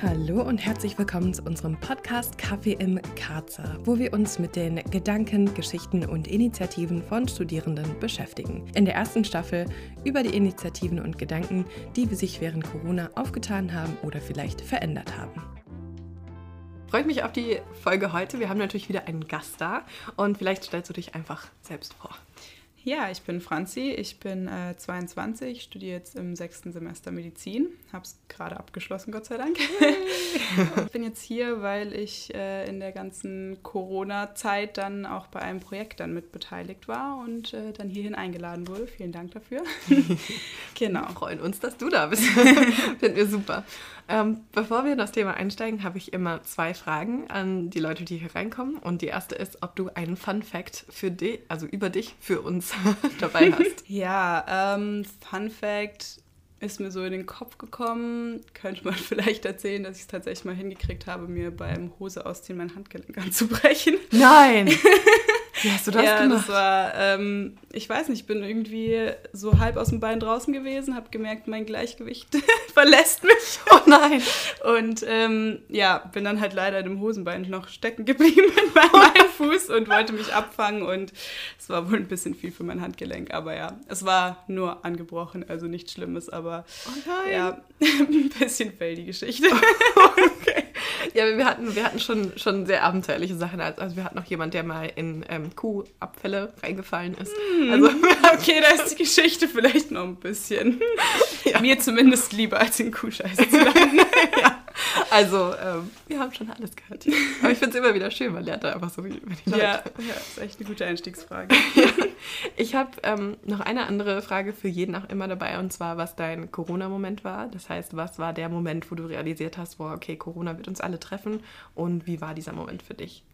Hallo und herzlich willkommen zu unserem Podcast Kaffee im Karzer, wo wir uns mit den Gedanken, Geschichten und Initiativen von Studierenden beschäftigen. In der ersten Staffel über die Initiativen und Gedanken, die sich während Corona aufgetan haben oder vielleicht verändert haben. Freut mich auf die Folge heute. Wir haben natürlich wieder einen Gast da und vielleicht stellst du dich einfach selbst vor. Ja, ich bin Franzi, ich bin äh, 22, studiere jetzt im sechsten Semester Medizin, habe es gerade abgeschlossen, Gott sei Dank. ich bin jetzt hier, weil ich äh, in der ganzen Corona-Zeit dann auch bei einem Projekt dann mit beteiligt war und äh, dann hierhin eingeladen wurde. Vielen Dank dafür. genau. Wir freuen uns, dass du da bist. Finden wir super. Ähm, bevor wir in das Thema einsteigen, habe ich immer zwei Fragen an die Leute, die hier reinkommen. Und die erste ist, ob du einen Fun Fact für dich, also über dich, für uns dabei hast. ja, ähm, Fun Fact ist mir so in den Kopf gekommen. Könnte man vielleicht erzählen, dass ich es tatsächlich mal hingekriegt habe, mir beim Hose ausziehen mein Handgelenk anzubrechen. Nein! Wie hast du das ja, gemacht? Das war, ähm, ich weiß nicht, ich bin irgendwie so halb aus dem Bein draußen gewesen, habe gemerkt, mein Gleichgewicht verlässt mich. Oh nein. Und ähm, ja, bin dann halt leider in dem Hosenbein noch stecken geblieben in meinem Fuß und wollte mich abfangen und es war wohl ein bisschen viel für mein Handgelenk, aber ja, es war nur angebrochen, also nichts Schlimmes, aber oh ja, ein bisschen fail die Geschichte. okay. Ja, wir hatten, wir hatten schon, schon sehr abenteuerliche Sachen. Also wir hatten noch jemand, der mal in ähm, Kuhabfälle reingefallen ist. Mm. Also, okay, da ist die Geschichte vielleicht noch ein bisschen ja. mir zumindest lieber als in Kuhscheiße zu landen. ja. Also, ähm, wir haben schon alles gehört. Aber ich finde es immer wieder schön, man lernt da einfach so über die Leute. Ja, ja ist echt eine gute Einstiegsfrage. ja. Ich habe ähm, noch eine andere Frage für jeden auch immer dabei, und zwar, was dein Corona-Moment war. Das heißt, was war der Moment, wo du realisiert hast, boah, okay, Corona wird uns alle treffen und wie war dieser Moment für dich?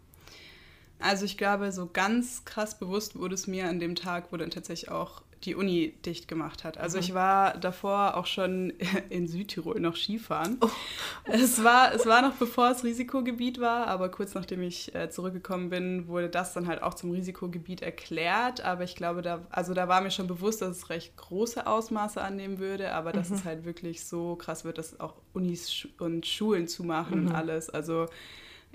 Also ich glaube, so ganz krass bewusst wurde es mir an dem Tag, wo dann tatsächlich auch die Uni dicht gemacht hat. Also mhm. ich war davor auch schon in Südtirol noch Skifahren. Oh. Es, war, es war noch bevor es Risikogebiet war, aber kurz nachdem ich äh, zurückgekommen bin, wurde das dann halt auch zum Risikogebiet erklärt. Aber ich glaube, da, also da war mir schon bewusst, dass es recht große Ausmaße annehmen würde, aber dass mhm. es halt wirklich so krass wird, dass auch Unis und Schulen zumachen mhm. und alles. Also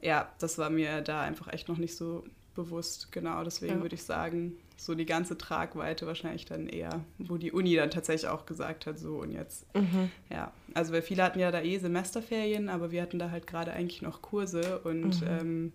ja, das war mir da einfach echt noch nicht so bewusst. Genau, deswegen ja. würde ich sagen, so die ganze Tragweite wahrscheinlich dann eher, wo die Uni dann tatsächlich auch gesagt hat, so und jetzt. Mhm. Ja, also weil viele hatten ja da eh Semesterferien, aber wir hatten da halt gerade eigentlich noch Kurse und mhm. ähm,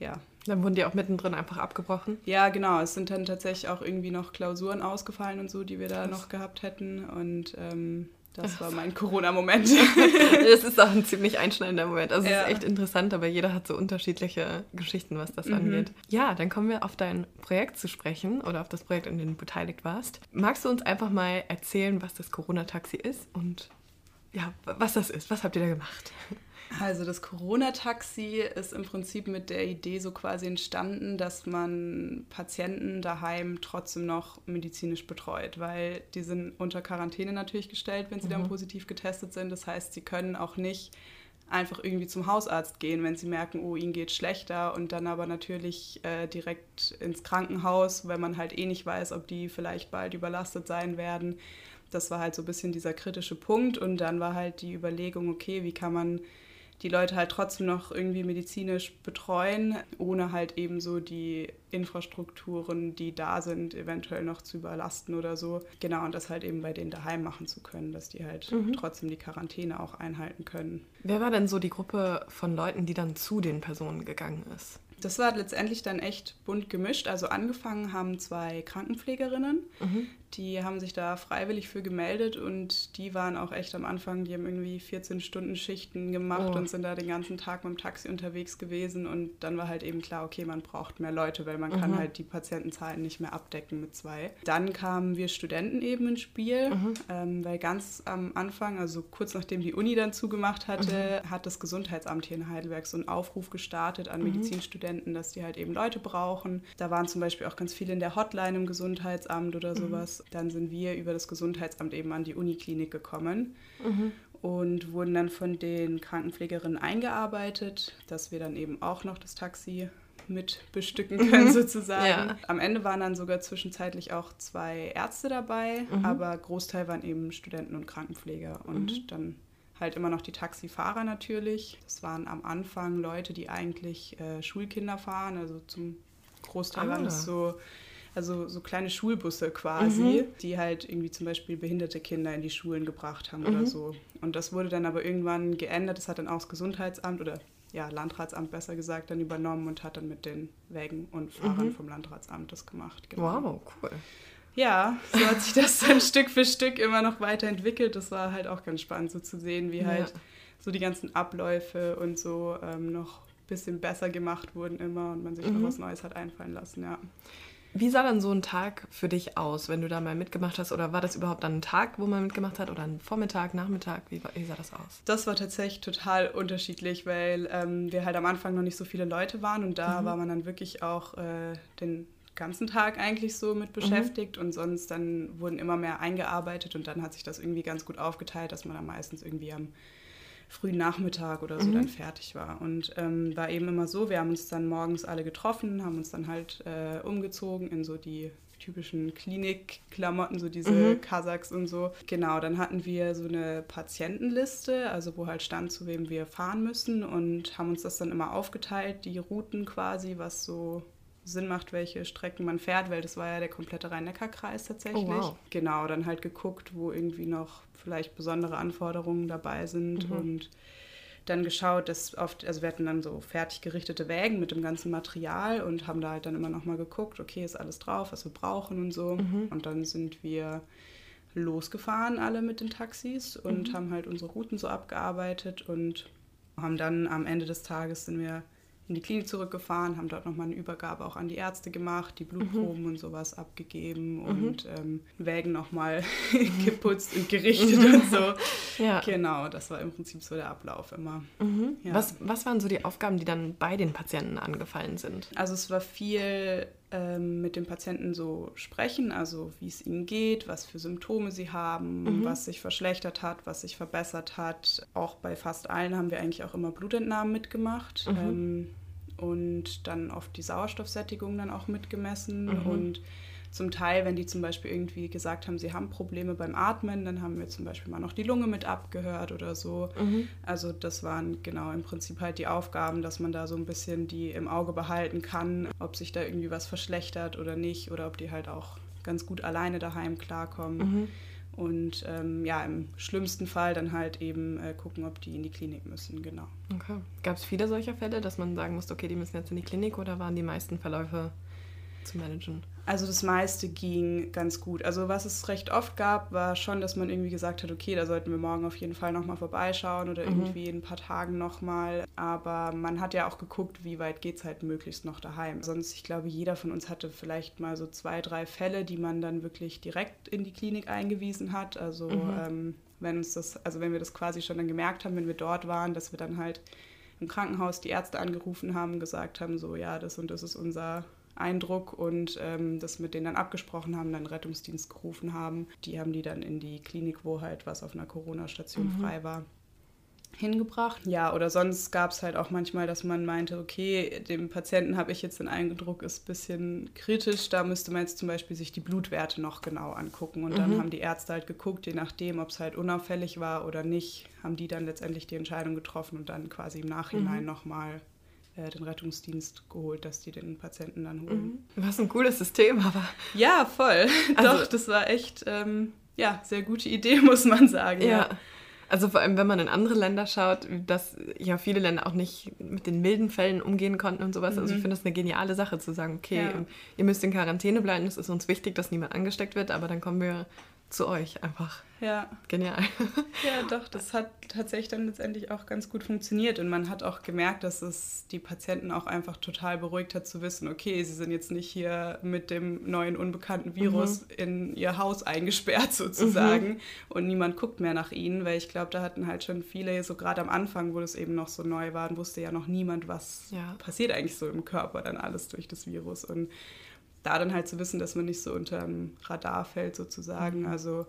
ja. Dann wurden die auch mittendrin einfach abgebrochen? Ja, genau. Es sind dann tatsächlich auch irgendwie noch Klausuren ausgefallen und so, die wir da Krass. noch gehabt hätten und ähm, das war mein Corona-Moment. das ist auch ein ziemlich einschneidender Moment. Also ja. es ist echt interessant, aber jeder hat so unterschiedliche Geschichten, was das mhm. angeht. Ja, dann kommen wir auf dein Projekt zu sprechen oder auf das Projekt, an dem du beteiligt warst. Magst du uns einfach mal erzählen, was das Corona-Taxi ist und ja, was das ist? Was habt ihr da gemacht? Also das Corona-Taxi ist im Prinzip mit der Idee so quasi entstanden, dass man Patienten daheim trotzdem noch medizinisch betreut, weil die sind unter Quarantäne natürlich gestellt, wenn sie mhm. dann positiv getestet sind. Das heißt, sie können auch nicht einfach irgendwie zum Hausarzt gehen, wenn sie merken, oh, ihnen geht schlechter und dann aber natürlich äh, direkt ins Krankenhaus, wenn man halt eh nicht weiß, ob die vielleicht bald überlastet sein werden. Das war halt so ein bisschen dieser kritische Punkt und dann war halt die Überlegung, okay, wie kann man die Leute halt trotzdem noch irgendwie medizinisch betreuen, ohne halt eben so die Infrastrukturen, die da sind, eventuell noch zu überlasten oder so. Genau, und das halt eben bei denen daheim machen zu können, dass die halt mhm. trotzdem die Quarantäne auch einhalten können. Wer war denn so die Gruppe von Leuten, die dann zu den Personen gegangen ist? Das war letztendlich dann echt bunt gemischt. Also angefangen haben zwei Krankenpflegerinnen, mhm. die haben sich da freiwillig für gemeldet und die waren auch echt am Anfang, die haben irgendwie 14 Stunden Schichten gemacht oh. und sind da den ganzen Tag mit dem Taxi unterwegs gewesen und dann war halt eben klar, okay, man braucht mehr Leute, weil man mhm. kann halt die Patientenzahlen nicht mehr abdecken mit zwei. Dann kamen wir Studenten eben ins Spiel, mhm. ähm, weil ganz am Anfang, also kurz nachdem die Uni dann zugemacht hatte, mhm. hat das Gesundheitsamt hier in Heidelberg so einen Aufruf gestartet an mhm. Medizinstudenten, Studenten, dass die halt eben Leute brauchen. Da waren zum Beispiel auch ganz viele in der Hotline im Gesundheitsamt oder mhm. sowas. Mhm. Dann sind wir über das Gesundheitsamt eben an die Uniklinik gekommen. Mhm und wurden dann von den Krankenpflegerinnen eingearbeitet, dass wir dann eben auch noch das Taxi mit bestücken können, mhm. sozusagen. Ja. Am Ende waren dann sogar zwischenzeitlich auch zwei Ärzte dabei, mhm. aber Großteil waren eben Studenten und Krankenpfleger. Und mhm. dann halt immer noch die Taxifahrer natürlich. Das waren am Anfang Leute, die eigentlich äh, Schulkinder fahren, also zum Großteil ah. waren das so also so kleine Schulbusse quasi, mhm. die halt irgendwie zum Beispiel behinderte Kinder in die Schulen gebracht haben mhm. oder so. Und das wurde dann aber irgendwann geändert. Das hat dann auch das Gesundheitsamt oder ja, Landratsamt besser gesagt, dann übernommen und hat dann mit den Wägen und Fahrern mhm. vom Landratsamt das gemacht. Genau. Wow, cool. Ja, so hat sich das dann Stück für Stück immer noch weiterentwickelt. Das war halt auch ganz spannend, so zu sehen, wie halt ja. so die ganzen Abläufe und so ähm, noch ein bisschen besser gemacht wurden immer und man sich mhm. noch was Neues hat einfallen lassen, ja. Wie sah dann so ein Tag für dich aus, wenn du da mal mitgemacht hast? Oder war das überhaupt dann ein Tag, wo man mitgemacht hat? Oder ein Vormittag, Nachmittag? Wie, wie sah das aus? Das war tatsächlich total unterschiedlich, weil ähm, wir halt am Anfang noch nicht so viele Leute waren. Und da mhm. war man dann wirklich auch äh, den ganzen Tag eigentlich so mit beschäftigt. Mhm. Und sonst dann wurden immer mehr eingearbeitet. Und dann hat sich das irgendwie ganz gut aufgeteilt, dass man dann meistens irgendwie am frühen Nachmittag oder so mhm. dann fertig war. Und ähm, war eben immer so, wir haben uns dann morgens alle getroffen, haben uns dann halt äh, umgezogen in so die typischen Klinikklamotten, so diese mhm. Kasachs und so. Genau, dann hatten wir so eine Patientenliste, also wo halt stand, zu wem wir fahren müssen und haben uns das dann immer aufgeteilt, die Routen quasi, was so Sinn macht, welche Strecken man fährt, weil das war ja der komplette Rhein-Neckar-Kreis tatsächlich. Oh, wow. Genau, dann halt geguckt, wo irgendwie noch vielleicht besondere Anforderungen dabei sind mhm. und dann geschaut, dass oft, also wir hatten dann so fertig gerichtete Wägen mit dem ganzen Material und haben da halt dann immer noch mal geguckt, okay, ist alles drauf, was wir brauchen und so. Mhm. Und dann sind wir losgefahren alle mit den Taxis und mhm. haben halt unsere Routen so abgearbeitet und haben dann am Ende des Tages sind wir in die Klinik zurückgefahren, haben dort nochmal eine Übergabe auch an die Ärzte gemacht, die Blutproben mhm. und sowas abgegeben mhm. und ähm, Wägen nochmal mhm. geputzt und gerichtet mhm. und so. Ja. Genau, das war im Prinzip so der Ablauf immer. Mhm. Ja. Was, was waren so die Aufgaben, die dann bei den Patienten angefallen sind? Also es war viel ähm, mit den Patienten so sprechen, also wie es ihnen geht, was für Symptome sie haben, mhm. was sich verschlechtert hat, was sich verbessert hat. Auch bei fast allen haben wir eigentlich auch immer Blutentnahmen mitgemacht. Mhm. Ähm, und dann oft die Sauerstoffsättigung dann auch mitgemessen mhm. und zum Teil, wenn die zum Beispiel irgendwie gesagt haben, sie haben Probleme beim Atmen, dann haben wir zum Beispiel mal noch die Lunge mit abgehört oder so. Mhm. Also das waren genau im Prinzip halt die Aufgaben, dass man da so ein bisschen die im Auge behalten kann, ob sich da irgendwie was verschlechtert oder nicht oder ob die halt auch ganz gut alleine daheim klarkommen. Mhm. Und ähm, ja, im schlimmsten Fall dann halt eben äh, gucken, ob die in die Klinik müssen, genau. Okay. Gab es viele solcher Fälle, dass man sagen musste, okay, die müssen jetzt in die Klinik oder waren die meisten Verläufe zu managen? Also das meiste ging ganz gut. Also was es recht oft gab, war schon, dass man irgendwie gesagt hat, okay, da sollten wir morgen auf jeden Fall nochmal vorbeischauen oder mhm. irgendwie in ein paar Tagen nochmal. Aber man hat ja auch geguckt, wie weit geht es halt möglichst noch daheim. Sonst, ich glaube, jeder von uns hatte vielleicht mal so zwei, drei Fälle, die man dann wirklich direkt in die Klinik eingewiesen hat. Also mhm. ähm, wenn uns das, also wenn wir das quasi schon dann gemerkt haben, wenn wir dort waren, dass wir dann halt im Krankenhaus die Ärzte angerufen haben, gesagt haben, so ja, das und das ist unser Eindruck und ähm, das mit denen dann abgesprochen haben, dann Rettungsdienst gerufen haben. Die haben die dann in die Klinik, wo halt was auf einer Corona-Station mhm. frei war, hingebracht. Ja, oder sonst gab es halt auch manchmal, dass man meinte, okay, dem Patienten habe ich jetzt den Eindruck, ist ein bisschen kritisch. Da müsste man jetzt zum Beispiel sich die Blutwerte noch genau angucken. Und dann mhm. haben die Ärzte halt geguckt, je nachdem, ob es halt unauffällig war oder nicht, haben die dann letztendlich die Entscheidung getroffen und dann quasi im Nachhinein mhm. nochmal den Rettungsdienst geholt, dass die den Patienten dann holen. Mhm. Was ein cooles System, aber. Ja, voll. Also, Doch, das war echt, ähm, ja, sehr gute Idee, muss man sagen. ja. ja. Also vor allem, wenn man in andere Länder schaut, dass ja viele Länder auch nicht mit den milden Fällen umgehen konnten und sowas. Mhm. Also ich mhm. finde das eine geniale Sache zu sagen, okay, ja. ihr müsst in Quarantäne bleiben, es ist uns wichtig, dass niemand angesteckt wird, aber dann kommen wir zu euch einfach. Ja. Genial. Ja, doch, das hat tatsächlich dann letztendlich auch ganz gut funktioniert. Und man hat auch gemerkt, dass es die Patienten auch einfach total beruhigt hat zu wissen, okay, sie sind jetzt nicht hier mit dem neuen unbekannten Virus mhm. in ihr Haus eingesperrt sozusagen mhm. und niemand guckt mehr nach ihnen, weil ich glaube, da hatten halt schon viele, so gerade am Anfang, wo das eben noch so neu war, wusste ja noch niemand, was ja. passiert eigentlich so im Körper dann alles durch das Virus. Und da dann halt zu wissen, dass man nicht so unter dem Radar fällt sozusagen. Mhm. Also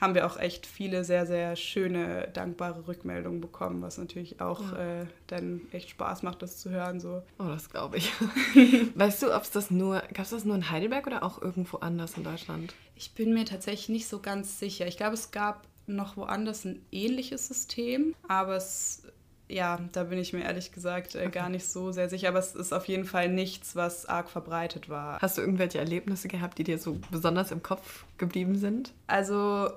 haben wir auch echt viele sehr, sehr schöne, dankbare Rückmeldungen bekommen, was natürlich auch ja. äh, dann echt Spaß macht, das zu hören. So. Oh, das glaube ich. weißt du, ob es das nur, gab es das nur in Heidelberg oder auch irgendwo anders in Deutschland? Ich bin mir tatsächlich nicht so ganz sicher. Ich glaube, es gab noch woanders ein ähnliches System, aber es ja, da bin ich mir ehrlich gesagt äh, okay. gar nicht so sehr sicher, aber es ist auf jeden Fall nichts, was arg verbreitet war. Hast du irgendwelche Erlebnisse gehabt, die dir so besonders im Kopf geblieben sind? Also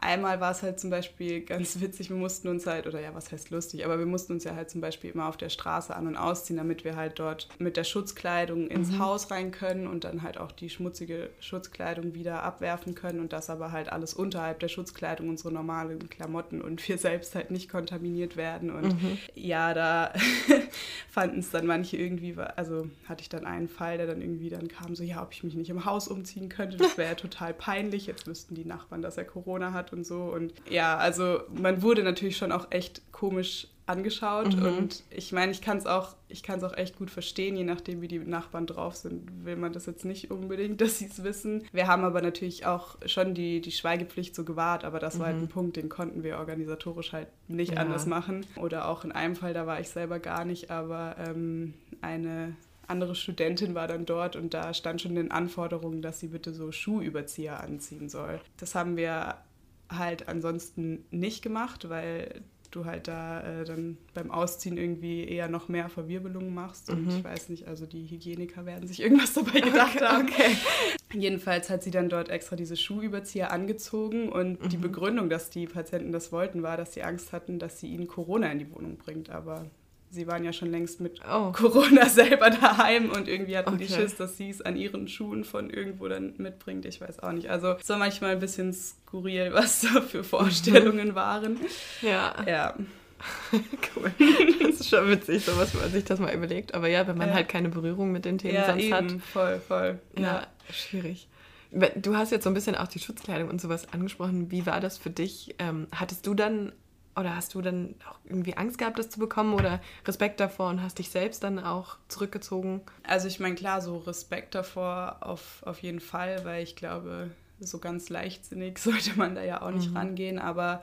einmal war es halt zum Beispiel ganz witzig, wir mussten uns halt, oder ja, was heißt lustig, aber wir mussten uns ja halt zum Beispiel immer auf der Straße an- und ausziehen, damit wir halt dort mit der Schutzkleidung ins mhm. Haus rein können und dann halt auch die schmutzige Schutzkleidung wieder abwerfen können und das aber halt alles unterhalb der Schutzkleidung, unsere normalen Klamotten und wir selbst halt nicht kontaminiert werden. Und mhm. ja, da fanden es dann manche irgendwie, also hatte ich dann einen Fall, der dann irgendwie dann kam, so ja, ob ich mich nicht im Haus umziehen könnte, das wäre ja total peinlich. Jetzt wüssten die Nachbarn, dass er Corona hat und so. Und ja, also man wurde natürlich schon auch echt komisch angeschaut mhm. und ich meine, ich kann es auch, ich kann es auch echt gut verstehen, je nachdem wie die Nachbarn drauf sind, will man das jetzt nicht unbedingt, dass sie es wissen. Wir haben aber natürlich auch schon die, die Schweigepflicht so gewahrt, aber das mhm. war halt ein mhm. Punkt, den konnten wir organisatorisch halt nicht ja. anders machen. Oder auch in einem Fall, da war ich selber gar nicht, aber ähm, eine andere Studentin war dann dort und da stand schon in den Anforderungen, dass sie bitte so Schuhüberzieher anziehen soll. Das haben wir halt ansonsten nicht gemacht, weil du halt da äh, dann beim Ausziehen irgendwie eher noch mehr Verwirbelungen machst. Und mhm. ich weiß nicht, also die Hygieniker werden sich irgendwas dabei gedacht okay, haben. Okay. Jedenfalls hat sie dann dort extra diese Schuhüberzieher angezogen und mhm. die Begründung, dass die Patienten das wollten, war, dass sie Angst hatten, dass sie ihnen Corona in die Wohnung bringt. Aber sie waren ja schon längst mit oh. Corona selber daheim und irgendwie hatten okay. die Schiss, dass sie es an ihren Schuhen von irgendwo dann mitbringt. Ich weiß auch nicht. Also es war manchmal ein bisschen skurril, was da für Vorstellungen waren. Ja. Ja. cool. Das ist schon witzig, sowas, wenn man sich das mal überlegt. Aber ja, wenn man ja. halt keine Berührung mit den Themen ja, sonst eben. hat. Voll, voll. Ja, ja, schwierig. Du hast jetzt so ein bisschen auch die Schutzkleidung und sowas angesprochen. Wie war das für dich? Ähm, hattest du dann oder hast du dann auch irgendwie Angst gehabt, das zu bekommen oder Respekt davor und hast dich selbst dann auch zurückgezogen? Also ich meine, klar, so Respekt davor auf, auf jeden Fall, weil ich glaube, so ganz leichtsinnig sollte man da ja auch nicht mhm. rangehen, aber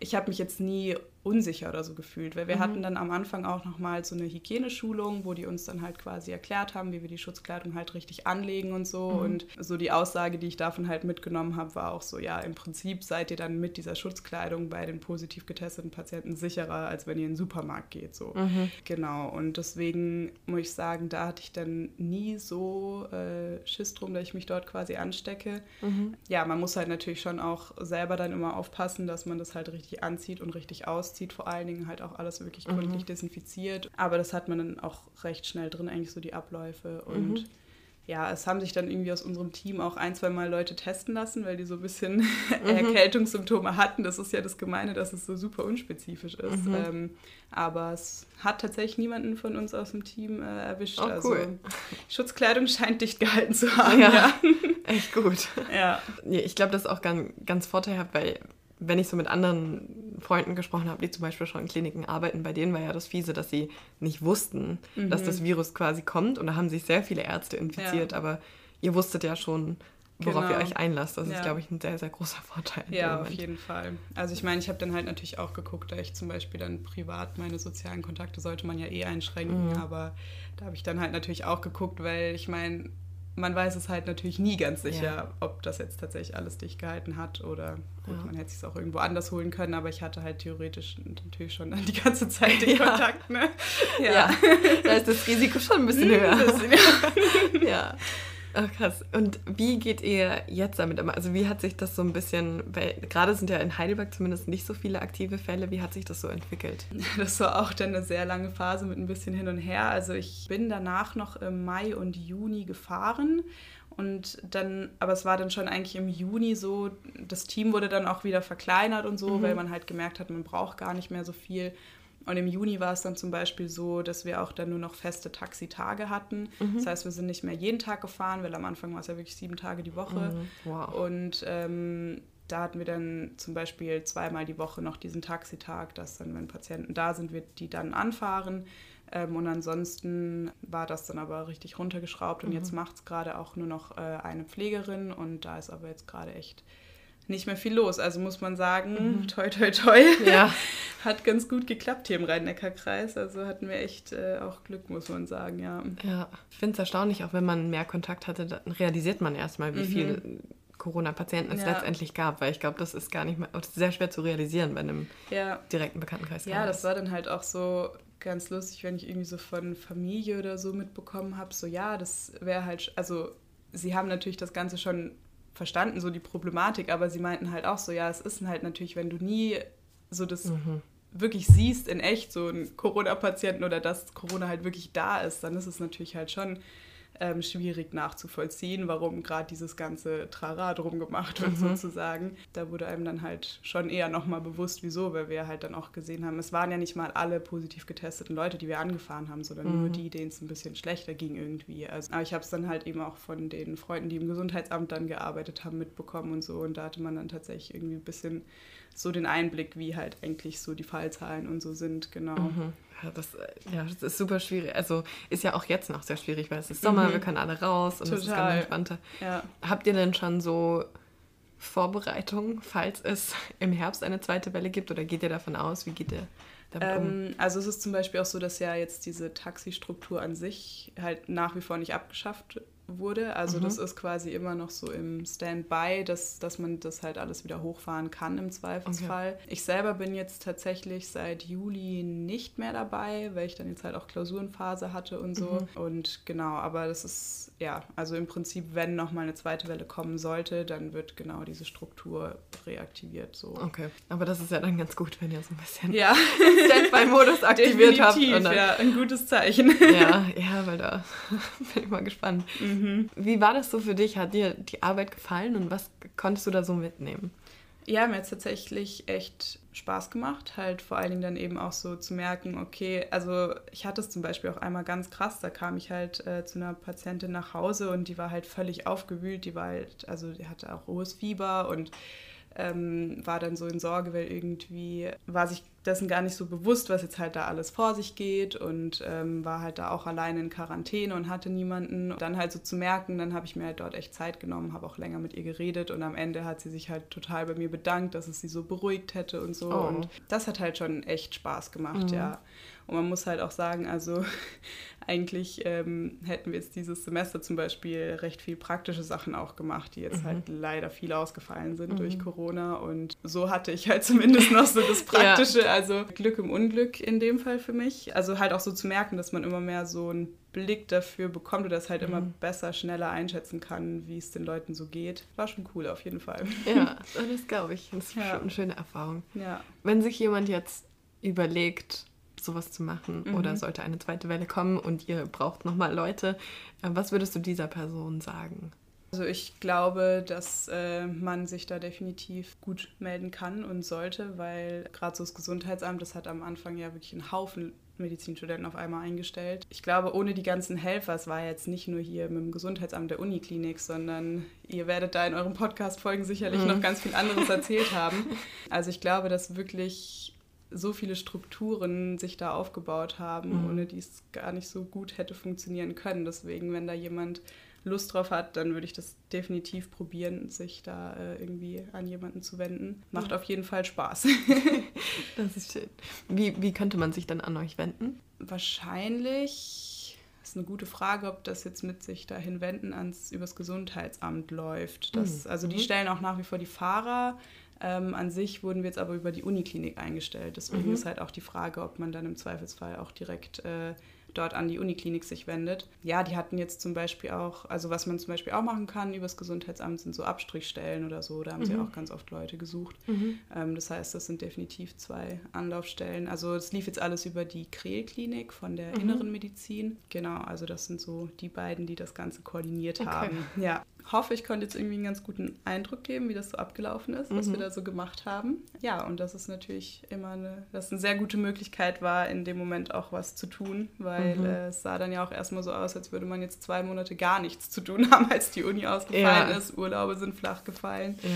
ich habe mich jetzt nie unsicher oder so gefühlt, weil wir mhm. hatten dann am Anfang auch nochmal so eine Hygieneschulung, wo die uns dann halt quasi erklärt haben, wie wir die Schutzkleidung halt richtig anlegen und so. Mhm. Und so die Aussage, die ich davon halt mitgenommen habe, war auch so, ja, im Prinzip seid ihr dann mit dieser Schutzkleidung bei den positiv getesteten Patienten sicherer, als wenn ihr in den Supermarkt geht. So. Mhm. Genau. Und deswegen muss ich sagen, da hatte ich dann nie so äh, Schiss drum, dass ich mich dort quasi anstecke. Mhm. Ja, man muss halt natürlich schon auch selber dann immer aufpassen, dass man das halt richtig anzieht und richtig aus auszieht, vor allen Dingen halt auch alles wirklich mhm. gründlich mhm. desinfiziert. Aber das hat man dann auch recht schnell drin, eigentlich so die Abläufe. Und mhm. ja, es haben sich dann irgendwie aus unserem Team auch ein, zwei Mal Leute testen lassen, weil die so ein bisschen mhm. Erkältungssymptome hatten. Das ist ja das Gemeine, dass es so super unspezifisch ist. Mhm. Ähm, aber es hat tatsächlich niemanden von uns aus dem Team äh, erwischt. Oh, also cool. Schutzkleidung scheint dicht gehalten zu haben. Ja, ja. echt gut. Ja. Ich glaube, das ist auch ganz, ganz vorteilhaft, weil wenn ich so mit anderen Freunden gesprochen habe, die zum Beispiel schon in Kliniken arbeiten, bei denen war ja das Fiese, dass sie nicht wussten, mhm. dass das Virus quasi kommt. Und da haben sich sehr viele Ärzte infiziert, ja. aber ihr wusstet ja schon, worauf genau. ihr euch einlasst. Das ja. ist, glaube ich, ein sehr, sehr großer Vorteil. Ja, auf jeden Fall. Also ich meine, ich habe dann halt natürlich auch geguckt, da ich zum Beispiel dann privat meine sozialen Kontakte sollte man ja eh einschränken, mhm. aber da habe ich dann halt natürlich auch geguckt, weil ich meine, man weiß es halt natürlich nie ganz sicher, ja. ob das jetzt tatsächlich alles dicht gehalten hat oder gut, ja. man hätte es auch irgendwo anders holen können, aber ich hatte halt theoretisch natürlich schon die ganze Zeit den ja. Kontakt. Ne? Ja. da ist das Risiko schon ein bisschen höher. Ein bisschen, ja. Ach, krass. Und wie geht ihr jetzt damit Also wie hat sich das so ein bisschen, weil gerade sind ja in Heidelberg zumindest nicht so viele aktive Fälle, wie hat sich das so entwickelt? Das war auch dann eine sehr lange Phase mit ein bisschen hin und her. Also ich bin danach noch im Mai und Juni gefahren und dann, aber es war dann schon eigentlich im Juni so, das Team wurde dann auch wieder verkleinert und so, mhm. weil man halt gemerkt hat, man braucht gar nicht mehr so viel. Und im Juni war es dann zum Beispiel so, dass wir auch dann nur noch feste Taxitage hatten. Mhm. Das heißt, wir sind nicht mehr jeden Tag gefahren, weil am Anfang war es ja wirklich sieben Tage die Woche. Mhm. Wow. Und ähm, da hatten wir dann zum Beispiel zweimal die Woche noch diesen Taxitag, dass dann, wenn Patienten da sind, wir die dann anfahren. Ähm, und ansonsten war das dann aber richtig runtergeschraubt. Und mhm. jetzt macht es gerade auch nur noch äh, eine Pflegerin. Und da ist aber jetzt gerade echt nicht mehr viel los. Also muss man sagen, mhm. toi, toi, toi. Ja. Hat ganz gut geklappt hier im Rhein-Neckar-Kreis. Also hatten wir echt äh, auch Glück, muss man sagen, ja. Ja, ich finde es erstaunlich, auch wenn man mehr Kontakt hatte, dann realisiert man erstmal, wie mhm. viel Corona-Patienten es ja. letztendlich gab, weil ich glaube, das ist gar nicht mehr, sehr schwer zu realisieren bei einem ja. direkten Bekanntenkreis. Ja, das war dann halt auch so ganz lustig, wenn ich irgendwie so von Familie oder so mitbekommen habe, so ja, das wäre halt, also sie haben natürlich das Ganze schon verstanden, so die Problematik, aber sie meinten halt auch so, ja, es ist halt natürlich, wenn du nie so das mhm. wirklich siehst in echt, so einen Corona-Patienten oder dass Corona halt wirklich da ist, dann ist es natürlich halt schon ähm, schwierig nachzuvollziehen, warum gerade dieses ganze Trara drum gemacht wird, mhm. sozusagen. Da wurde einem dann halt schon eher nochmal bewusst, wieso, weil wir halt dann auch gesehen haben, es waren ja nicht mal alle positiv getesteten Leute, die wir angefahren haben, sondern mhm. nur die, denen es ein bisschen schlechter ging irgendwie. Also, aber ich habe es dann halt eben auch von den Freunden, die im Gesundheitsamt dann gearbeitet haben, mitbekommen und so. Und da hatte man dann tatsächlich irgendwie ein bisschen so den Einblick, wie halt eigentlich so die Fallzahlen und so sind, genau. Mhm. Ja, das, äh, ja, das ist super schwierig. Also ist ja auch jetzt noch sehr schwierig, weil es ist Sommer, mhm. wir können alle raus und Total. es ist ganz entspannter. Ja. Habt ihr denn schon so Vorbereitungen, falls es im Herbst eine zweite Welle gibt oder geht ihr davon aus? Wie geht ihr damit um? Ähm, also es ist zum Beispiel auch so, dass ja jetzt diese Taxistruktur an sich halt nach wie vor nicht abgeschafft wurde. Also mhm. das ist quasi immer noch so im Standby, dass, dass man das halt alles wieder hochfahren kann im Zweifelsfall. Okay. Ich selber bin jetzt tatsächlich seit Juli nicht mehr dabei, weil ich dann jetzt halt auch Klausurenphase hatte und so. Mhm. Und genau, aber das ist, ja, also im Prinzip, wenn nochmal eine zweite Welle kommen sollte, dann wird genau diese Struktur reaktiviert. So. Okay, aber das ist ja dann ganz gut, wenn ihr so ein bisschen ja. Standby-Modus aktiviert habt. Und dann, ja, ein gutes Zeichen. Ja, ja, weil da bin ich mal gespannt. Mhm. Wie war das so für dich? Hat dir die Arbeit gefallen und was konntest du da so mitnehmen? Ja, mir hat es tatsächlich echt Spaß gemacht, halt vor allen Dingen dann eben auch so zu merken, okay, also ich hatte es zum Beispiel auch einmal ganz krass, da kam ich halt äh, zu einer Patientin nach Hause und die war halt völlig aufgewühlt, die war halt, also die hatte auch hohes Fieber und ähm, war dann so in Sorge, weil irgendwie war sich dessen gar nicht so bewusst, was jetzt halt da alles vor sich geht und ähm, war halt da auch alleine in Quarantäne und hatte niemanden. Und dann halt so zu merken, dann habe ich mir halt dort echt Zeit genommen, habe auch länger mit ihr geredet und am Ende hat sie sich halt total bei mir bedankt, dass es sie so beruhigt hätte und so. Oh. Und das hat halt schon echt Spaß gemacht, mhm. ja. Und man muss halt auch sagen, also eigentlich ähm, hätten wir jetzt dieses Semester zum Beispiel recht viel praktische Sachen auch gemacht, die jetzt mhm. halt leider viel ausgefallen sind mhm. durch Corona. Und so hatte ich halt zumindest noch so das Praktische, ja. also Glück im Unglück in dem Fall für mich. Also halt auch so zu merken, dass man immer mehr so einen Blick dafür bekommt oder das halt mhm. immer besser, schneller einschätzen kann, wie es den Leuten so geht. War schon cool auf jeden Fall. Ja, das glaube ich. Das ist ja. schon eine schöne Erfahrung. Ja. Wenn sich jemand jetzt überlegt, sowas zu machen mhm. oder sollte eine zweite Welle kommen und ihr braucht nochmal Leute, äh, was würdest du dieser Person sagen? Also ich glaube, dass äh, man sich da definitiv gut melden kann und sollte, weil gerade so das Gesundheitsamt, das hat am Anfang ja wirklich einen Haufen Medizinstudenten auf einmal eingestellt. Ich glaube, ohne die ganzen Helfer, es war jetzt nicht nur hier mit dem Gesundheitsamt der Uniklinik, sondern ihr werdet da in eurem Podcast-Folgen sicherlich mhm. noch ganz viel anderes erzählt haben. Also ich glaube, dass wirklich so viele Strukturen sich da aufgebaut haben, mhm. ohne die es gar nicht so gut hätte funktionieren können. Deswegen, wenn da jemand Lust drauf hat, dann würde ich das definitiv probieren, sich da äh, irgendwie an jemanden zu wenden. Macht ja. auf jeden Fall Spaß. das ist schön. Wie, wie könnte man sich dann an euch wenden? Wahrscheinlich ist eine gute Frage, ob das jetzt mit sich dahin wenden ans übers Gesundheitsamt läuft. Das, mhm. Also die mhm. stellen auch nach wie vor die Fahrer ähm, an sich wurden wir jetzt aber über die Uniklinik eingestellt. Deswegen mhm. ist halt auch die Frage, ob man dann im Zweifelsfall auch direkt äh, dort an die Uniklinik sich wendet. Ja, die hatten jetzt zum Beispiel auch, also was man zum Beispiel auch machen kann übers Gesundheitsamt sind so Abstrichstellen oder so. Da haben mhm. sie auch ganz oft Leute gesucht. Mhm. Ähm, das heißt, das sind definitiv zwei Anlaufstellen. Also es lief jetzt alles über die Krehl-Klinik von der mhm. Inneren Medizin. Genau, also das sind so die beiden, die das Ganze koordiniert okay. haben. Ja, hoffe, ich konnte jetzt irgendwie einen ganz guten Eindruck geben, wie das so abgelaufen ist, was wir mhm. da so gemacht haben. Ja, und das ist natürlich immer eine, das eine sehr gute Möglichkeit war, in dem Moment auch was zu tun, weil mhm. äh, es sah dann ja auch erstmal so aus, als würde man jetzt zwei Monate gar nichts zu tun haben, als die Uni ausgefallen ja. ist. Urlaube sind flach gefallen. Ja.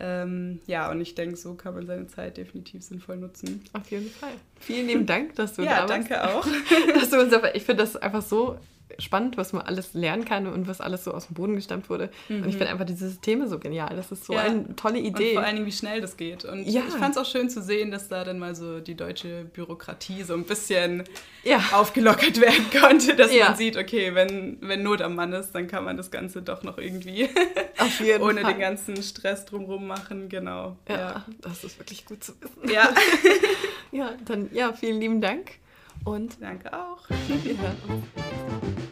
Ähm, ja, und ich denke, so kann man seine Zeit definitiv sinnvoll nutzen. Auf jeden Fall. Vielen lieben Dank, dass du ja, da warst. Ja, danke auch. dass du uns ich finde das einfach so spannend, was man alles lernen kann und was alles so aus dem Boden gestammt wurde. Mhm. Und ich mhm. finde einfach diese Systeme so genial. Das ist so ja. eine tolle Idee. Und vor allen Dingen, wie schnell das geht. Und ja. ich fand es auch schön zu sehen, dass da dann mal so die deutsche Bürokratie so ein bisschen ja. aufgelockert werden konnte, dass man sieht, okay, wenn, wenn Not am Mann ist, dann kann man das Ganze doch noch irgendwie ohne Fall. den ganzen Stress drumherum machen. Genau. Ja, das ist wirklich gut zu wissen. Ja. ja, dann ja, vielen lieben Dank. Und danke auch. Wir hören uns.